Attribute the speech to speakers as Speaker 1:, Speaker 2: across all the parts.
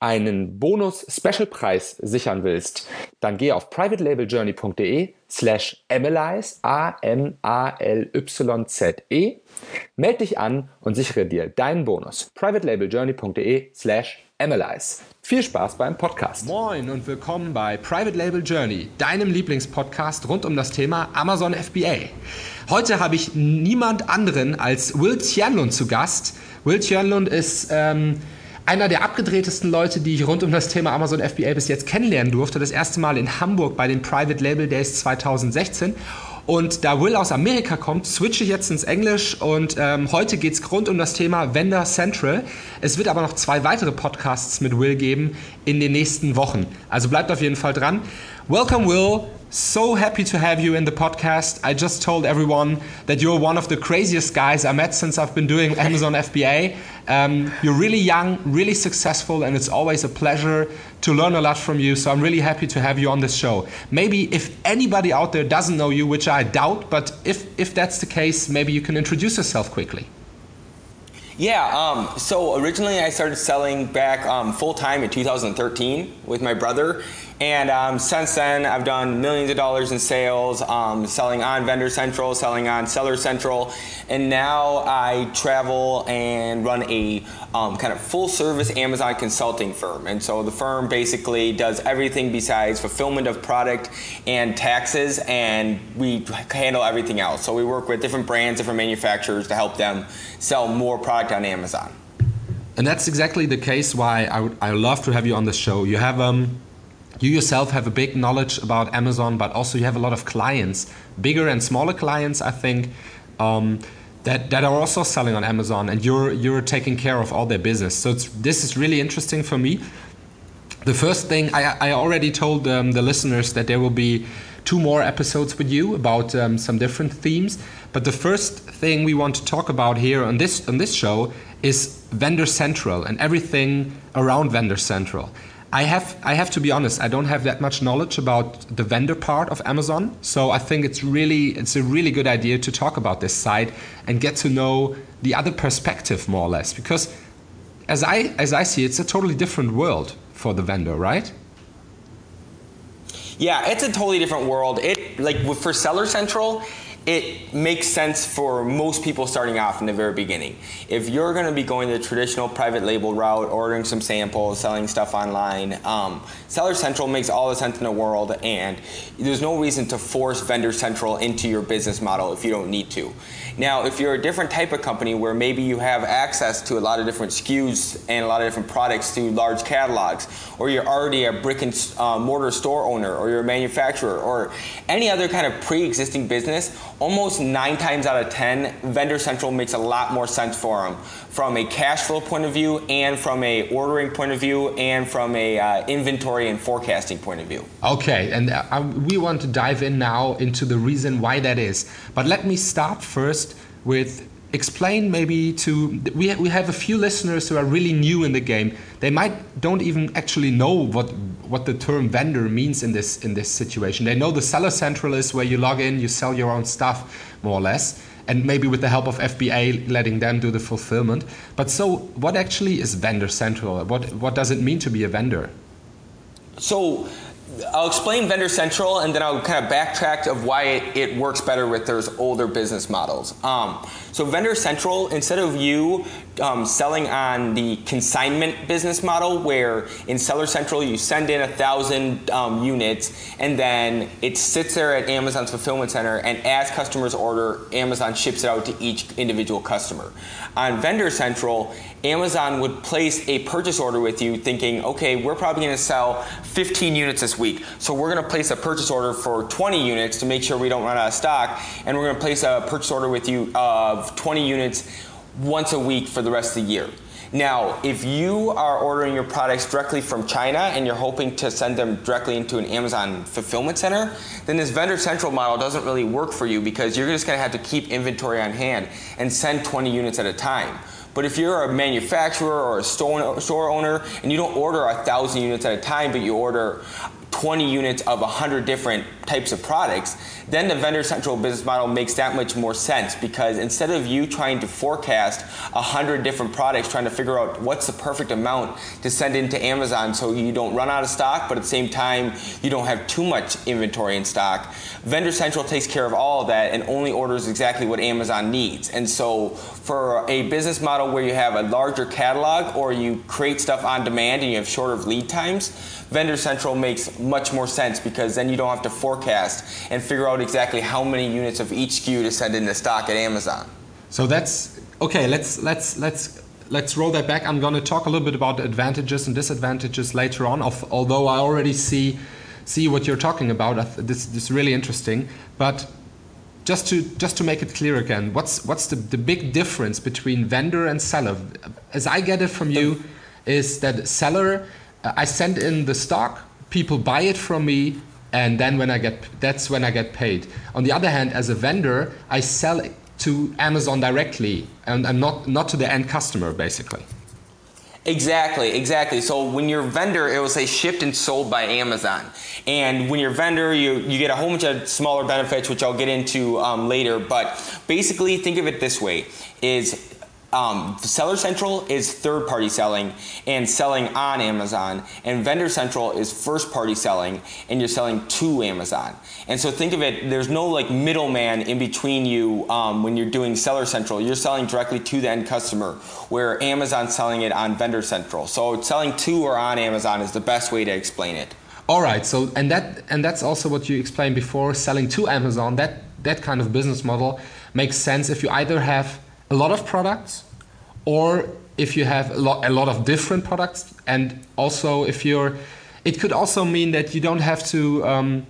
Speaker 1: einen Bonus-Special-Preis sichern willst, dann geh auf privatelabeljourney.de slash analyze, A-M-A-L-Y-Z-E, melde dich an und sichere dir deinen Bonus. privatelabeljourney.de slash analyze. Viel Spaß beim Podcast.
Speaker 2: Moin und willkommen bei Private Label Journey, deinem Lieblingspodcast rund um das Thema Amazon FBA. Heute habe ich niemand anderen als Will Tianlund zu Gast. Will Tianlund ist... Ähm, einer der abgedrehtesten Leute, die ich rund um das Thema Amazon FBA bis jetzt kennenlernen durfte. Das erste Mal in Hamburg bei den Private Label Days 2016. Und da Will aus Amerika kommt, switche ich jetzt ins Englisch und ähm, heute geht es rund um das Thema Vendor Central. Es wird aber noch zwei weitere Podcasts mit Will geben in den nächsten Wochen. Also bleibt auf jeden Fall dran. Welcome Will. So happy to have you in the podcast. I just told everyone that you're one of the craziest guys I met since I've been doing Amazon FBA. Um, you're really young, really successful, and it's always a pleasure to learn a lot from you. So I'm really happy to have you on this show. Maybe if anybody out there doesn't know you, which I doubt, but if, if that's the case, maybe you can introduce yourself quickly.
Speaker 3: Yeah, um, so originally I started selling back um, full time in 2013 with my brother. And um, since then, I've done millions of dollars in sales, um, selling on Vendor Central, selling on Seller Central, and now I travel and run a um, kind of full service Amazon consulting firm. And so the firm basically does everything besides fulfillment of product and taxes, and we handle everything else. So we work with different brands, different manufacturers to help them sell more product on Amazon.
Speaker 2: And that's exactly the case why I would I love to have you on the show. You have um, you yourself have a big knowledge about Amazon, but also you have a lot of clients, bigger and smaller clients, I think, um, that, that are also selling on Amazon, and you're you're taking care of all their business. So this is really interesting for me. The first thing I, I already told um, the listeners that there will be two more episodes with you about um, some different themes. But the first thing we want to talk about here on this on this show is Vendor Central and everything around Vendor Central. I have I have to be honest. I don't have that much knowledge about the vendor part of Amazon, so I think it's really it's a really good idea to talk about this side and get to know the other perspective more or less because as I as I see it's a totally different world for the vendor, right?
Speaker 3: Yeah, it's a totally different world. It like for Seller Central, it makes sense for most people starting off in the very beginning. If you're going to be going the traditional private label route, ordering some samples, selling stuff online, um, Seller Central makes all the sense in the world, and there's no reason to force Vendor Central into your business model if you don't need to. Now, if you're a different type of company where maybe you have access to a lot of different SKUs and a lot of different products through large catalogs, or you're already a brick and uh, mortar store owner, or you're a manufacturer, or any other kind of pre existing business, almost nine times out of 10, Vendor Central makes a lot more sense for them from a cash flow point of view, and from a ordering point of view, and from a uh, inventory and forecasting point of view.
Speaker 2: Okay, and uh, we want to dive in now into the reason why that is. But let me start first with explain maybe to we we have a few listeners who are really new in the game. They might don't even actually know what what the term vendor means in this in this situation. They know the seller central is where you log in, you sell your own stuff more or less, and maybe with the help of FBA letting them do the fulfillment. But so what actually is vendor central? What what does it mean to be a vendor?
Speaker 3: So I'll explain Vendor Central and then I'll kind of backtrack of why it, it works better with those older business models. Um, so Vendor Central, instead of you um, selling on the consignment business model, where in Seller Central you send in a thousand um, units and then it sits there at Amazon's fulfillment center, and as customers order, Amazon ships it out to each individual customer. On Vendor Central, Amazon would place a purchase order with you, thinking, okay, we're probably going to sell 15 units this week, so we're going to place a purchase order for 20 units to make sure we don't run out of stock, and we're going to place a purchase order with you of 20 units once a week for the rest of the year. Now, if you are ordering your products directly from China and you're hoping to send them directly into an Amazon fulfillment center, then this vendor central model doesn't really work for you because you're just going to have to keep inventory on hand and send 20 units at a time. But if you're a manufacturer or a store, store owner and you don't order a thousand units at a time, but you order 20 units of 100 different types of products, then the vendor central business model makes that much more sense because instead of you trying to forecast 100 different products, trying to figure out what's the perfect amount to send into Amazon so you don't run out of stock, but at the same time you don't have too much inventory in stock, Vendor Central takes care of all of that and only orders exactly what Amazon needs. And so for a business model where you have a larger catalog or you create stuff on demand and you have shorter lead times, Vendor Central makes much more sense because then you don't have to forecast and figure out exactly how many units of each SKU to send into stock at Amazon.
Speaker 2: So that's okay. Let's let's let's let's roll that back. I'm going to talk a little bit about the advantages and disadvantages later on. Of, although I already see see what you're talking about, this, this is really interesting. But just to just to make it clear again, what's what's the, the big difference between vendor and seller? As I get it from you, is that seller uh, I send in the stock, people buy it from me, and then when I get that's when I get paid. On the other hand, as a vendor, I sell it to Amazon directly and, and not not to the end customer basically.
Speaker 3: Exactly, exactly. So when you're vendor, it will say shipped and sold by Amazon. And when you're vendor, you, you get a whole bunch of smaller benefits, which I'll get into um, later. But basically, think of it this way: is um, Seller Central is third party selling and selling on Amazon, and Vendor Central is first party selling and you're selling to Amazon. And so think of it, there's no like middleman in between you um, when you're doing Seller Central. You're selling directly to the end customer, where Amazon's selling it on Vendor Central. So selling to or on Amazon is the best way to explain it.
Speaker 2: All right. So and that and that's also what you explained before. Selling to Amazon, that that kind of business model makes sense if you either have a lot of products or if you have a lot, a lot of different products and also if you're it could also mean that you don't have to um,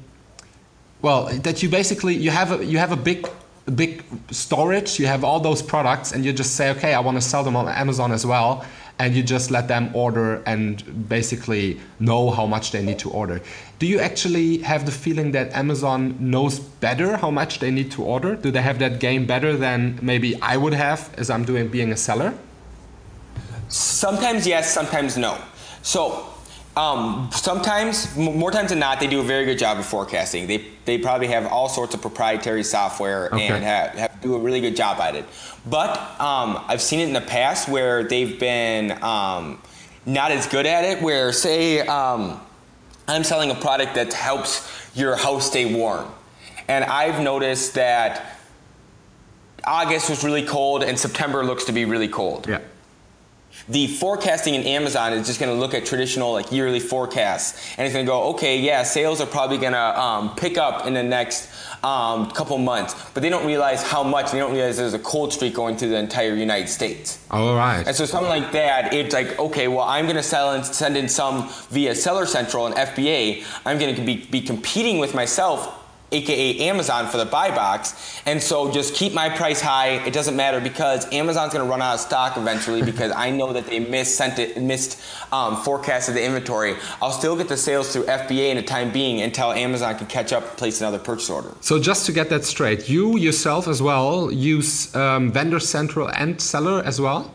Speaker 2: well that you basically you have a you have a big big storage you have all those products and you just say okay i want to sell them on amazon as well and you just let them order and basically know how much they need to order. Do you actually have the feeling that amazon knows better how much they need to order? Do they have that game better than maybe i would have as i'm doing being a seller?
Speaker 3: Sometimes yes, sometimes no. So um, sometimes, more times than not, they do a very good job of forecasting. They, they probably have all sorts of proprietary software okay. and have, have, do a really good job at it. But um, I've seen it in the past where they've been um, not as good at it. Where say um, I'm selling a product that helps your house stay warm, and I've noticed that August was really cold and September looks to be really cold.
Speaker 2: Yeah
Speaker 3: the forecasting in Amazon is just going to look at traditional like yearly forecasts, and it's going to go, okay, yeah, sales are probably going to um, pick up in the next um, couple months, but they don't realize how much. They don't realize there's a cold streak going through the entire United States.
Speaker 2: All right.
Speaker 3: And so something like that, it's like, okay, well, I'm going to sell and send in some via Seller Central and FBA. I'm going to be, be competing with myself aka Amazon for the buy box. And so just keep my price high. It doesn't matter because Amazon's going to run out of stock eventually because I know that they missed sent it, missed um, forecasted the inventory. I'll still get the sales through FBA in the time being until Amazon can catch up and place another purchase order.
Speaker 2: So just to get that straight, you yourself as well use um, vendor central and seller as well?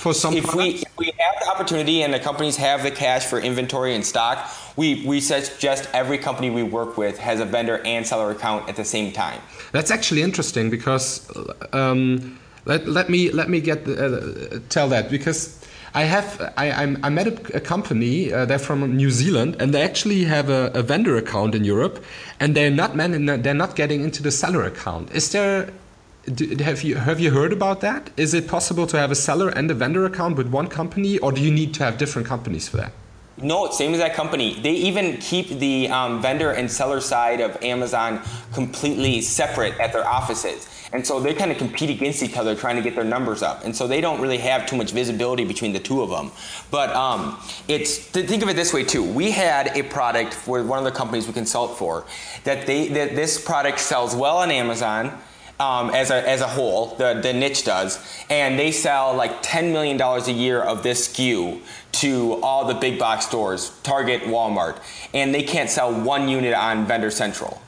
Speaker 2: For some
Speaker 3: if we, if we have the opportunity and the companies have the cash for inventory and stock, we, we suggest every company we work with has a vendor and seller account at the same time.
Speaker 2: That's actually interesting because um, let, let me let me get uh, tell that because I have I I'm, I met a, a company. Uh, they're from New Zealand, and they actually have a, a vendor account in Europe, and they're not man, they're not getting into the seller account. Is there? Do, have you have you heard about that? Is it possible to have a seller and a vendor account with one company, or do you need to have different companies for that?
Speaker 3: No, same as that company. They even keep the um, vendor and seller side of Amazon completely separate at their offices. And so they kind of compete against each other trying to get their numbers up. And so they don't really have too much visibility between the two of them. But um, it's to think of it this way too. We had a product for one of the companies we consult for that they that this product sells well on Amazon um, as, a, as a whole, the, the niche does, and they sell like $10 million a year of this SKU to all the big box stores, Target, Walmart, and they can't sell one unit on Vendor Central.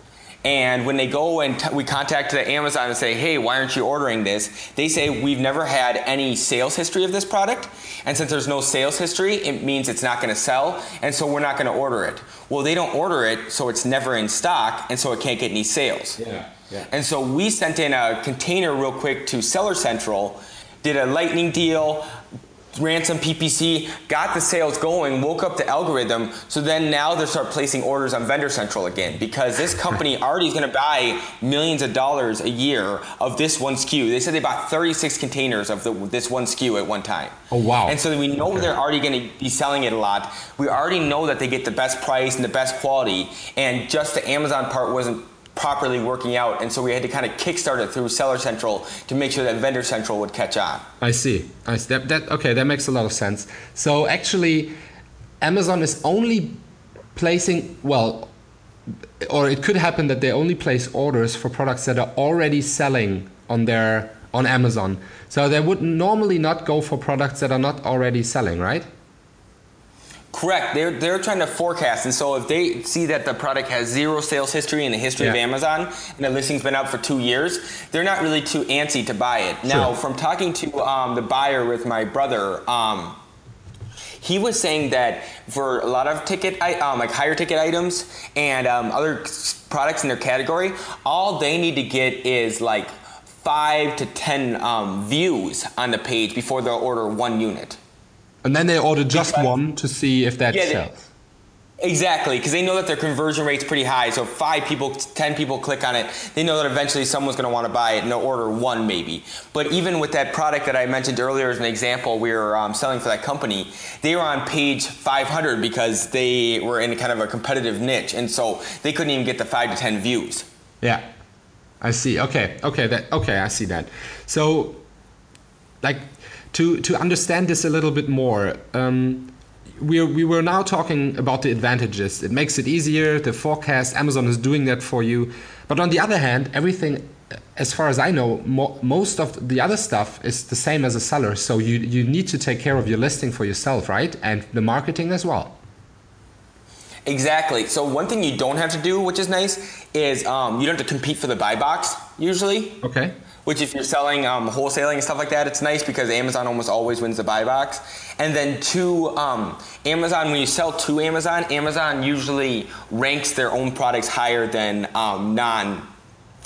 Speaker 3: And when they go and t- we contact the Amazon and say, hey, why aren't you ordering this? They say, we've never had any sales history of this product. And since there's no sales history, it means it's not going to sell. And so we're not going to order it. Well, they don't order it, so it's never in stock. And so it can't get any sales.
Speaker 2: Yeah. Yeah.
Speaker 3: And so we sent in a container real quick to Seller Central, did a lightning deal, ran some PPC, got the sales going, woke up the algorithm. So then now they start placing orders on Vendor Central again because this company already is going to buy millions of dollars a year of this one SKU. They said they bought 36 containers of the, this one SKU at one time.
Speaker 2: Oh wow!
Speaker 3: And so we know okay. they're already going to be selling it a lot. We already know that they get the best price and the best quality. And just the Amazon part wasn't properly working out, and so we had to kind of kickstart it through Seller Central to make sure that Vendor Central would catch on.
Speaker 2: I see. I see. That, that okay, that makes a lot of sense. So actually, Amazon is only placing well, or it could happen that they only place orders for products that are already selling on their on Amazon. So they would normally not go for products that are not already selling, right?
Speaker 3: Correct. They're, they're trying to forecast. And so if they see that the product has zero sales history in the history yeah. of Amazon and the listing's been out for two years, they're not really too antsy to buy it. Sure. Now, from talking to um, the buyer with my brother, um, he was saying that for a lot of ticket, um, like higher ticket items and um, other products in their category, all they need to get is like five to ten um, views on the page before they'll order one unit.
Speaker 2: And then they order just because, one to see if that yeah, sells.
Speaker 3: Exactly, because they know that their conversion rate's pretty high. So five people, ten people click on it, they know that eventually someone's going to want to buy it, and they'll order one maybe. But even with that product that I mentioned earlier as an example, we were um, selling for that company. They were on page 500 because they were in kind of a competitive niche, and so they couldn't even get the five to ten views.
Speaker 2: Yeah, I see. Okay, okay, that okay, I see that. So, like to to understand this a little bit more. Um, we we were now talking about the advantages. It makes it easier. The forecast, Amazon is doing that for you. But on the other hand, everything, as far as I know, mo most of the other stuff is the same as a seller. So you you need to take care of your listing for yourself, right? And the marketing as well.
Speaker 3: Exactly. So one thing you don't have to do, which is nice, is um, you don't have to compete for the buy box usually.
Speaker 2: Okay
Speaker 3: which if you're selling um, wholesaling and stuff like that, it's nice because Amazon almost always wins the buy box. And then to um, Amazon, when you sell to Amazon, Amazon usually ranks their own products higher than um, non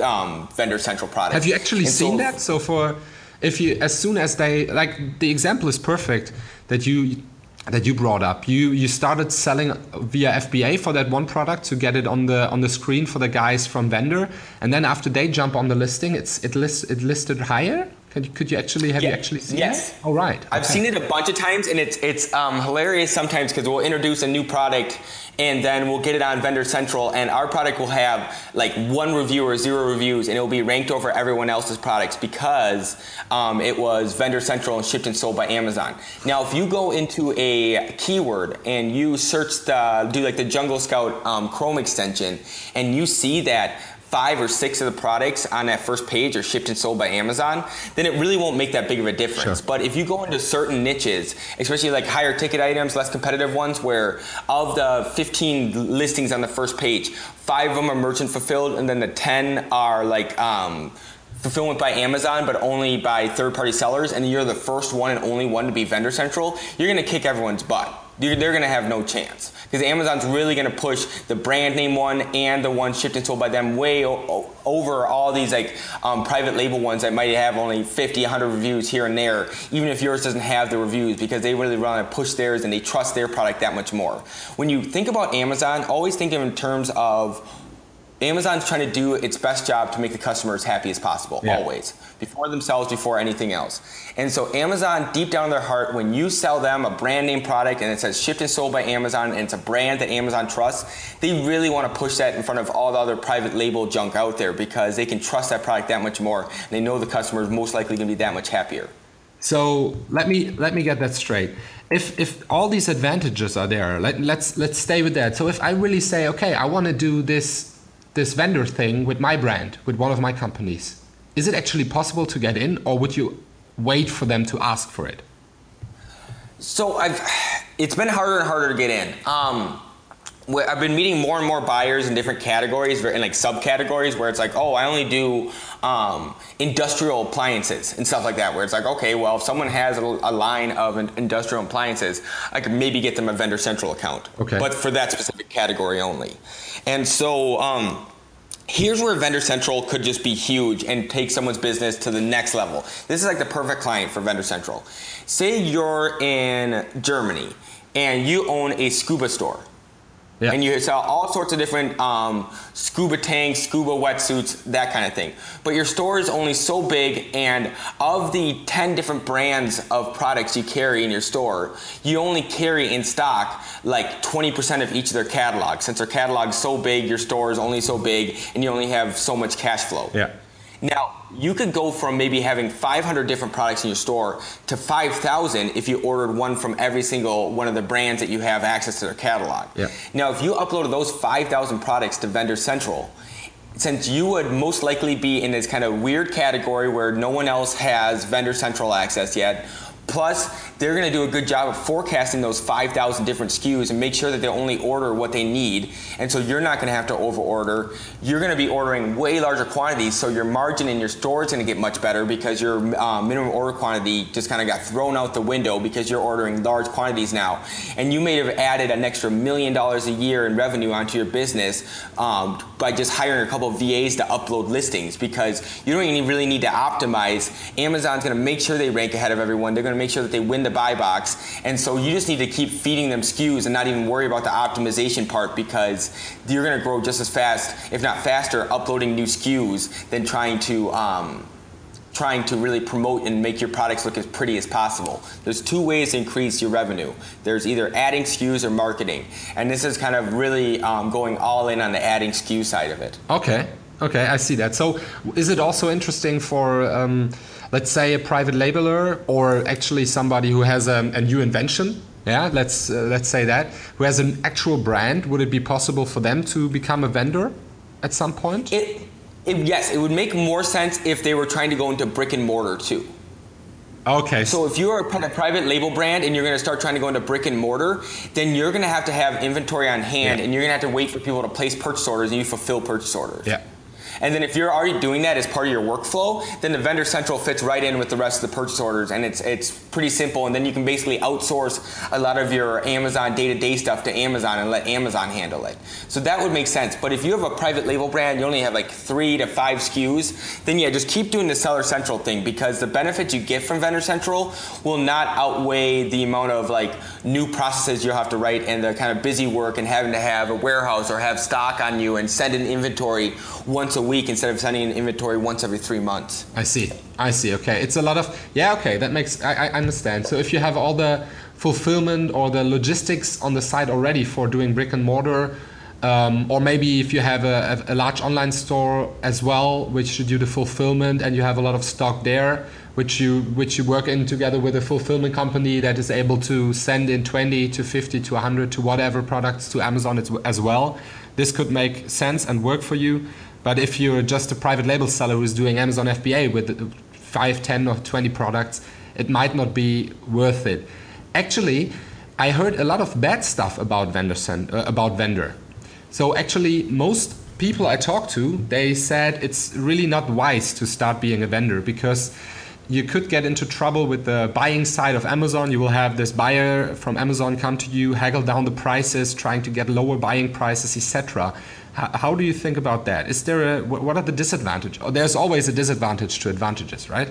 Speaker 3: um, vendor central products.
Speaker 2: Have you actually and seen so, that? So for if you as soon as they like the example is perfect that you that you brought up. You you started selling via FBA for that one product to get it on the on the screen for the guys from vendor, and then after they jump on the listing, it's it lists it listed higher. Could you, could you actually have yeah. you actually seen
Speaker 3: yes.
Speaker 2: it? Yes. Oh right.
Speaker 3: I've seen it a bunch of times, and it's it's um, hilarious sometimes because we'll introduce a new product, and then we'll get it on Vendor Central, and our product will have like one review or zero reviews, and it will be ranked over everyone else's products because um, it was Vendor Central and shipped and sold by Amazon. Now, if you go into a keyword and you search the do like the Jungle Scout um, Chrome extension, and you see that five or six of the products on that first page are shipped and sold by Amazon, then it really won't make that big of a difference. Sure. But if you go into certain niches, especially like higher ticket items, less competitive ones, where of the 15 listings on the first page, five of them are merchant fulfilled, and then the 10 are like um, fulfillment by Amazon, but only by third party sellers, and you're the first one and only one to be vendor central, you're gonna kick everyone's butt. They're gonna have no chance because Amazon's really going to push the brand name one and the one shipped and sold by them way over all these like um, private label ones that might have only 50, 100 reviews here and there, even if yours doesn't have the reviews, because they really want to push theirs and they trust their product that much more. When you think about Amazon, always think of in terms of Amazon's trying to do its best job to make the customer as happy as possible, yeah. always, before themselves, before anything else. And so, Amazon, deep down in their heart, when you sell them a brand name product and it says shipped and sold by Amazon and it's a brand that Amazon trusts, they really want to push that in front of all the other private label junk out there because they can trust that product that much more. And they know the customer is most likely going to be that much happier.
Speaker 2: So let me let me get that straight. If if all these advantages are there, let, let's let's stay with that. So if I really say, okay, I want to do this this vendor thing with my brand, with one of my companies. Is it actually possible to get in, or would you wait for them to ask for it?
Speaker 3: So I've, it's been harder and harder to get in. Um, I've been meeting more and more buyers in different categories, in like subcategories, where it's like, oh, I only do um, industrial appliances and stuff like that. Where it's like, okay, well, if someone has a, a, line of industrial appliances, I could maybe get them a Vendor Central account,
Speaker 2: okay.
Speaker 3: but for that specific category only. And so. Um, Here's where Vendor Central could just be huge and take someone's business to the next level. This is like the perfect client for Vendor Central. Say you're in Germany and you own a scuba store yeah. And you sell all sorts of different um, scuba tanks, scuba wetsuits, that kind of thing. But your store is only so big, and of the 10 different brands of products you carry in your store, you only carry in stock like 20% of each of their catalogs. Since their catalog's so big, your store is only so big, and you only have so much cash flow.
Speaker 2: Yeah.
Speaker 3: Now, you could go from maybe having 500 different products in your store to 5,000 if you ordered one from every single one of the brands that you have access to their catalog.
Speaker 2: Yeah.
Speaker 3: Now, if you uploaded those 5,000 products to Vendor Central, since you would most likely be in this kind of weird category where no one else has Vendor Central access yet, Plus, they're going to do a good job of forecasting those 5,000 different SKUs and make sure that they only order what they need. And so you're not going to have to over order. You're going to be ordering way larger quantities, so your margin in your store is going to get much better because your uh, minimum order quantity just kind of got thrown out the window because you're ordering large quantities now. And you may have added an extra million dollars a year in revenue onto your business um, by just hiring a couple of VAs to upload listings because you don't even really need to optimize. Amazon's going to make sure they rank ahead of everyone. They're going make sure that they win the buy box. And so you just need to keep feeding them SKUs and not even worry about the optimization part because you're going to grow just as fast, if not faster, uploading new SKUs than trying to. Um, trying to really promote and make your products look as pretty as possible. There's two ways to increase your revenue. There's either adding SKUs or marketing, and this is kind of really um, going all in on the adding SKU side of it.
Speaker 2: Okay, okay, I see that. So, is it also interesting for um, let's say a private labeler or actually somebody who has a, a new invention yeah let's uh, let's say that who has an actual brand would it be possible for them to become a vendor at some point
Speaker 3: it, it, yes it would make more sense if they were trying to go into brick and mortar too
Speaker 2: Okay.
Speaker 3: So if you're a private label brand and you're going to start trying to go into brick and mortar, then you're going to have to have inventory on hand, yeah. and you're going to have to wait for people to place purchase orders, and you fulfill purchase orders.
Speaker 2: Yeah.
Speaker 3: And then if you're already doing that as part of your workflow, then the vendor central fits right in with the rest of the purchase orders and it's it's pretty simple and then you can basically outsource a lot of your Amazon day-to-day stuff to Amazon and let Amazon handle it. So that would make sense. But if you have a private label brand, you only have like 3 to 5 SKUs, then yeah, just keep doing the seller central thing because the benefits you get from vendor central will not outweigh the amount of like new processes you'll have to write and the kind of busy work and having to have a warehouse or have stock on you and send an inventory once a week instead of sending an inventory once every three months.
Speaker 2: I see. I see. Okay, it's a lot of yeah. Okay, that makes I, I understand. So if you have all the fulfillment or the logistics on the site already for doing brick and mortar. Um, or maybe if you have a, a, large online store as well, which should do the fulfillment, and you have a lot of stock there, which you which you work in together with a fulfillment company that is able to send in 20 to 50 to 100 to whatever products to Amazon as well. This could make sense and work for you. But if you're just a private label seller who's doing Amazon FBA with 5, 10, or 20 products, it might not be worth it. Actually, I heard a lot of bad stuff about vendor uh, about vendor. So actually, most people I talked to, they said it's really not wise to start being a vendor because you could get into trouble with the buying side of Amazon. You will have this buyer from Amazon come to you, haggle down the prices, trying to get lower buying prices, etc. How, how do you think about that? Is there a what are the disadvantages? Oh, there's always a disadvantage to advantages, right?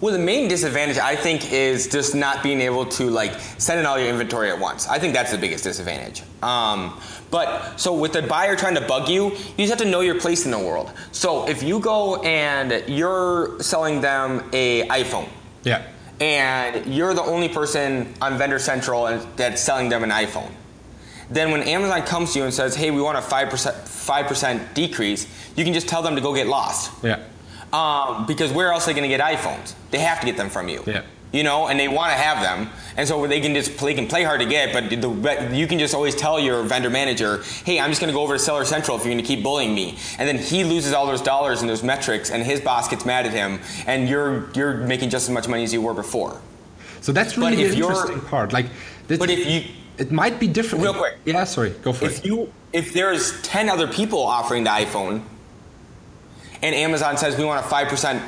Speaker 3: Well, the main disadvantage I think is just not being able to like send in all your inventory at once. I think that's the biggest disadvantage. Um, but so with the buyer trying to bug you, you just have to know your place in the world. So if you go and you're selling them a iPhone,
Speaker 2: Yeah.
Speaker 3: and you're the only person on Vendor Central that's selling them an iPhone. Then when Amazon comes to you and says, "Hey, we want a five percent five percent decrease," you can just tell them to go get lost.
Speaker 2: Yeah.
Speaker 3: Um, because where else are they going to get iPhones? They have to get them from you.
Speaker 2: Yeah.
Speaker 3: You know, and they want to have them, and so they can just they can play hard to get, but the, but you can just always tell your vendor manager, "Hey, I'm just going to go over to Seller Central if you're going to keep bullying me," and then he loses all those dollars and those metrics, and his boss gets mad at him, and you're you're making just as much money as you were before.
Speaker 2: So that's
Speaker 3: But
Speaker 2: really
Speaker 3: if
Speaker 2: the
Speaker 3: you're-
Speaker 2: interesting part. Like, this,
Speaker 3: But if you
Speaker 2: it might be different.
Speaker 3: Real quick.
Speaker 2: Yeah. Sorry. Go for
Speaker 3: if
Speaker 2: it.
Speaker 3: you if there's 10 other people offering the iphone and amazon says we want a 5%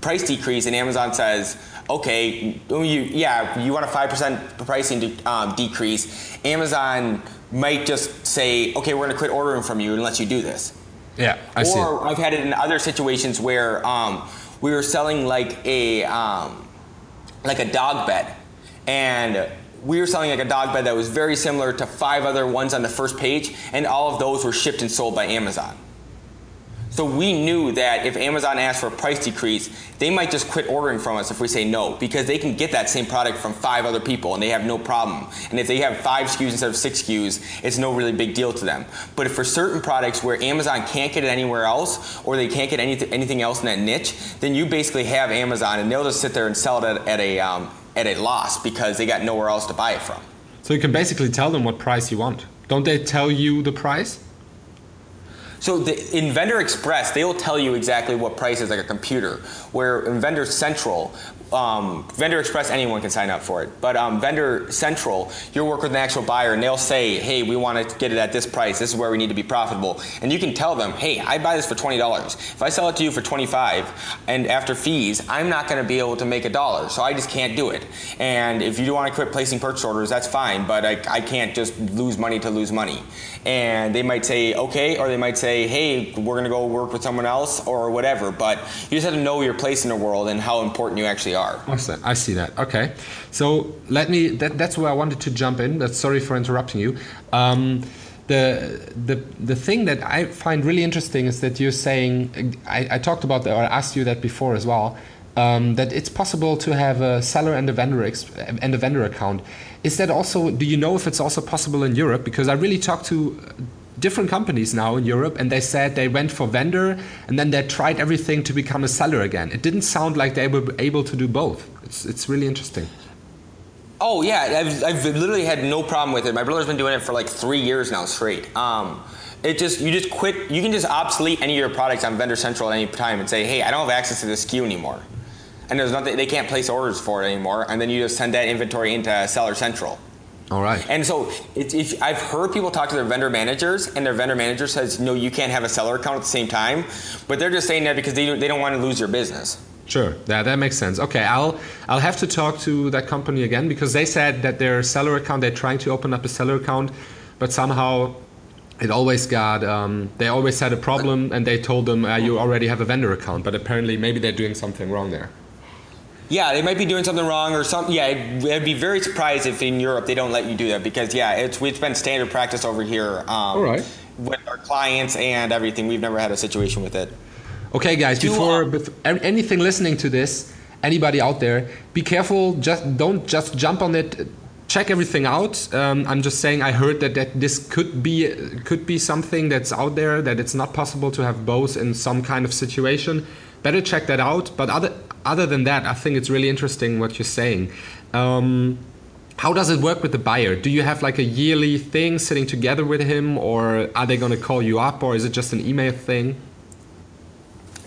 Speaker 3: price decrease and amazon says okay you, yeah you want a 5% pricing de- um, decrease amazon might just say okay we're going to quit ordering from you unless you do this
Speaker 2: Yeah. I see.
Speaker 3: or I've had it in other situations where um, we were selling like a um, like a dog bed, and we were selling like a dog bed that was very similar to five other ones on the first page, and all of those were shipped and sold by Amazon. So we knew that if Amazon asked for a price decrease, they might just quit ordering from us if we say no, because they can get that same product from five other people and they have no problem. And if they have five SKUs instead of six SKUs, it's no really big deal to them. But for certain products where Amazon can't get it anywhere else, or they can't get anything, anything else in that niche, then you basically have Amazon and they'll just sit there and sell it at, at a um, at a loss because they got nowhere else to buy it from.
Speaker 2: So you can basically tell them what price you want. Don't they tell you the price?
Speaker 3: So the, in Vendor Express, they will tell you exactly what price is like a computer. Where in Vendor Central, um, Vendor Express, anyone can sign up for it. But um, Vendor Central, you'll work with an actual buyer and they'll say, hey, we want to get it at this price. This is where we need to be profitable. And you can tell them, hey, I buy this for $20. If I sell it to you for 25 and after fees, I'm not going to be able to make a dollar. So I just can't do it. And if you do want to quit placing purchase orders, that's fine. But I, I can't just lose money to lose money. And they might say, okay, or they might say, hey, we're going to go work with someone else or whatever. But you just have to know your place in the world and how important you actually are.
Speaker 2: Awesome. I see that. Okay. So let me. That, that's where I wanted to jump in. That's sorry for interrupting you. Um, the the the thing that I find really interesting is that you're saying. I, I talked about that, or asked you that before as well. Um, that it's possible to have a seller and a vendor and a vendor account. Is that also? Do you know if it's also possible in Europe? Because I really talked to different companies now in Europe, and they said they went for vendor and then they tried everything to become a seller again. It didn't sound like they were able to do both. It's, it's really interesting.
Speaker 3: Oh yeah, I've, I've literally had no problem with it. My brother's been doing it for like three years now straight. Um, it just you just quit. You can just obsolete any of your products on Vendor Central at any time and say, hey, I don't have access to this SKU anymore, and there's nothing. They can't place orders for it anymore, and then you just send that inventory into Seller Central.
Speaker 2: All right.
Speaker 3: And so it, if, I've heard people talk to their vendor managers, and their vendor manager says, no, you can't have a seller account at the same time, but they're just saying that because they don't, they don't want to lose your business.
Speaker 2: Sure, yeah, that makes sense. Okay, I'll I'll have to talk to that company again because they said that their seller account they're trying to open up a seller account, but somehow it always got um, they always had a problem and they told them uh, you already have a vendor account, but apparently maybe they're doing something wrong there.
Speaker 3: Yeah, they might be doing something wrong or something. Yeah, I'd, I'd be very surprised if in Europe they don't let you do that because yeah, it's it's been standard practice over here. Um,
Speaker 2: All right.
Speaker 3: With our clients and everything, we've never had a situation with it.
Speaker 2: Okay, guys,
Speaker 3: Do,
Speaker 2: before
Speaker 3: uh,
Speaker 2: bef- anything listening to this, anybody out there, be careful. Just don't just jump on it. Check everything out. Um, I'm just saying. I heard that, that this could be could be something that's out there. That it's not possible to have both in some kind of situation. Better check that out. But other other than that, I think it's really interesting what you're saying. Um, how does it work with the buyer? Do you have like a yearly thing sitting together with him, or are they going to call you up, or is it just an email thing?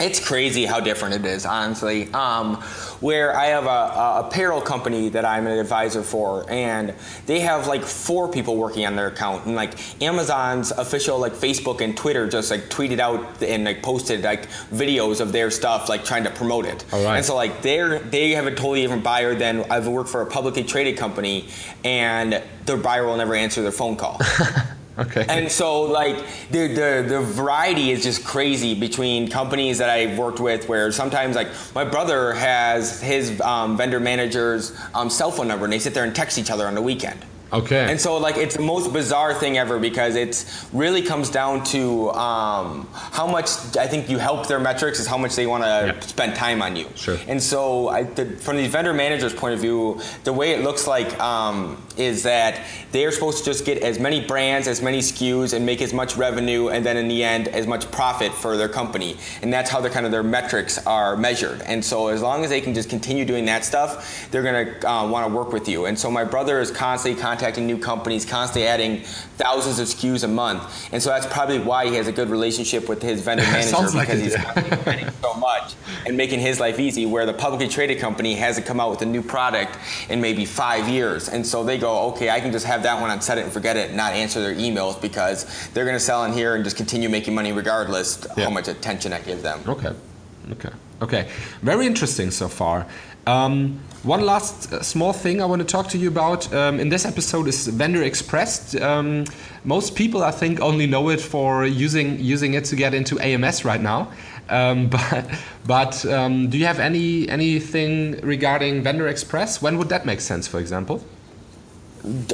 Speaker 3: It's crazy how different it is, honestly. Um, where I have a, a apparel company that I'm an advisor for, and they have like four people working on their account, and like Amazon's official like Facebook and Twitter just like tweeted out and like posted like videos of their stuff, like trying to promote it.
Speaker 2: All right.
Speaker 3: And so like they're they have a totally different buyer than I've worked for a publicly traded company, and their buyer will never answer their phone call.
Speaker 2: Okay.
Speaker 3: And so like the, the the variety is just crazy between companies that I've worked with where sometimes like my brother has his um, vendor manager's um, cell phone number and they sit there and text each other on the weekend.
Speaker 2: Okay.
Speaker 3: And so, like, it's the most bizarre thing ever because it really comes down to um, how much I think you help their metrics is how much they want to
Speaker 2: Yeah.
Speaker 3: spend time on you.
Speaker 2: Sure.
Speaker 3: And so, I, the, from the vendor manager's point of view, the way it looks like um, is that they are supposed to just get as many brands, as many SKUs, and make as much revenue, and then in the end, as much profit for their company. And that's how their kind of their metrics are measured. And so, as long as they can just continue doing that stuff, they're going to uh, want to work with you. And so, my brother is constantly contacting new companies, constantly adding thousands of SKUs a month. And so, that's probably why he has a good relationship with his vendor manager
Speaker 2: Sounds like
Speaker 3: because he's spending so much and making his life easy. Where the publicly traded company hasn't come out with a new product in maybe five years, and so they go, okay, I can just have that one on set it and forget it, and not answer their emails because they're going to sell in here and just continue making money regardless
Speaker 2: Yeah.
Speaker 3: how much attention I give them.
Speaker 2: Okay. Okay. Okay. Very interesting so far. Um, one last uh, small thing I want to talk to you about um, in this episode is Vendor Express. Um, most people, I think, only know it for using using it to get into AMS right now. Um, but but um, do you have any anything regarding Vendor Express? When would that make sense, for example?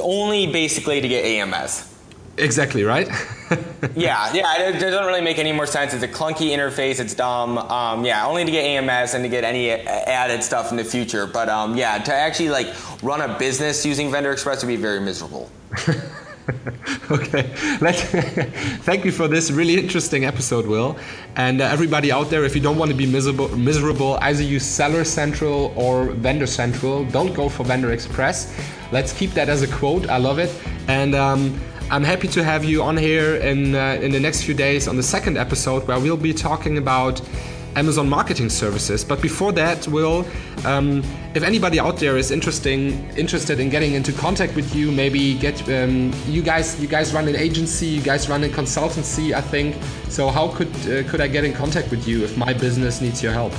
Speaker 3: Only basically to get AMS.
Speaker 2: Exactly right.
Speaker 3: yeah, yeah, it, doesn't really make any more sense. It's a clunky interface. It's dumb. Um, yeah, only to get AMS and to get any added stuff in the future. But um, yeah, to actually like run a business using Vendor Express would be very miserable.
Speaker 2: okay. Let, thank you for this really interesting episode, Will. And uh, everybody out there, if you don't want to be miserable, miserable, either use Seller Central or Vendor Central. Don't go for Vendor Express. Let's keep that as a quote. I love it. And um, I'm happy to have you on here in uh, in the next few days on the second episode where we'll be talking about Amazon Marketing Services. But before that, Will, um, if anybody out there is interesting interested in getting into contact with you, maybe get um, you guys you guys run an agency, you guys run a consultancy, I think. So how could uh, could I get in contact with you if my business needs your help?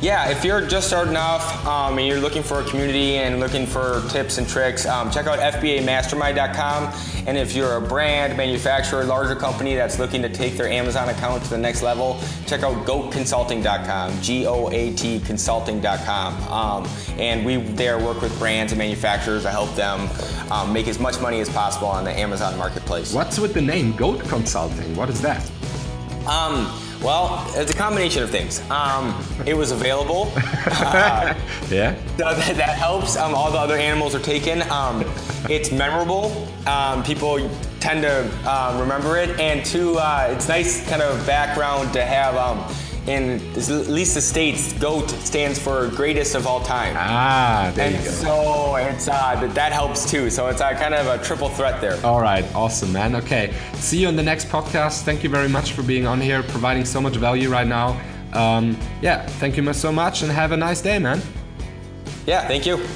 Speaker 3: Yeah, if you're just starting off um, and you're looking for a community and looking for tips and tricks, um, check out FBAmastermind.com. And if you're a brand, manufacturer, larger company that's looking to take their Amazon account to the next level, check out goatconsulting.com, G-O-A-T consulting.com. Um, and we there work with brands and manufacturers to help them um, make as much money as possible on the Amazon marketplace.
Speaker 2: What's with the name Goat Consulting? What is that?
Speaker 3: Um, well, it's a combination of things. Um, it was available. Uh,
Speaker 2: Yeah.
Speaker 3: So that, that helps. Um, all the other animals are taken. Um, it's memorable. Um, people tend to um, remember it, and two, uh, it's nice kind of background to have. In at least the states, GOAT stands for greatest of all time.
Speaker 2: Ah, there
Speaker 3: and
Speaker 2: you go.
Speaker 3: so it's uh, that, that helps too. So it's uh, kind of a triple threat there.
Speaker 2: All right, awesome, man. Okay, see you in the next podcast. Thank you very much for being on here, providing so much value right now. Um, yeah, thank you so much, and have a nice day, man.
Speaker 3: Yeah, thank you.